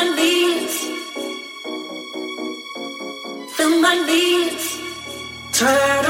my needs. Feel my knees. Turn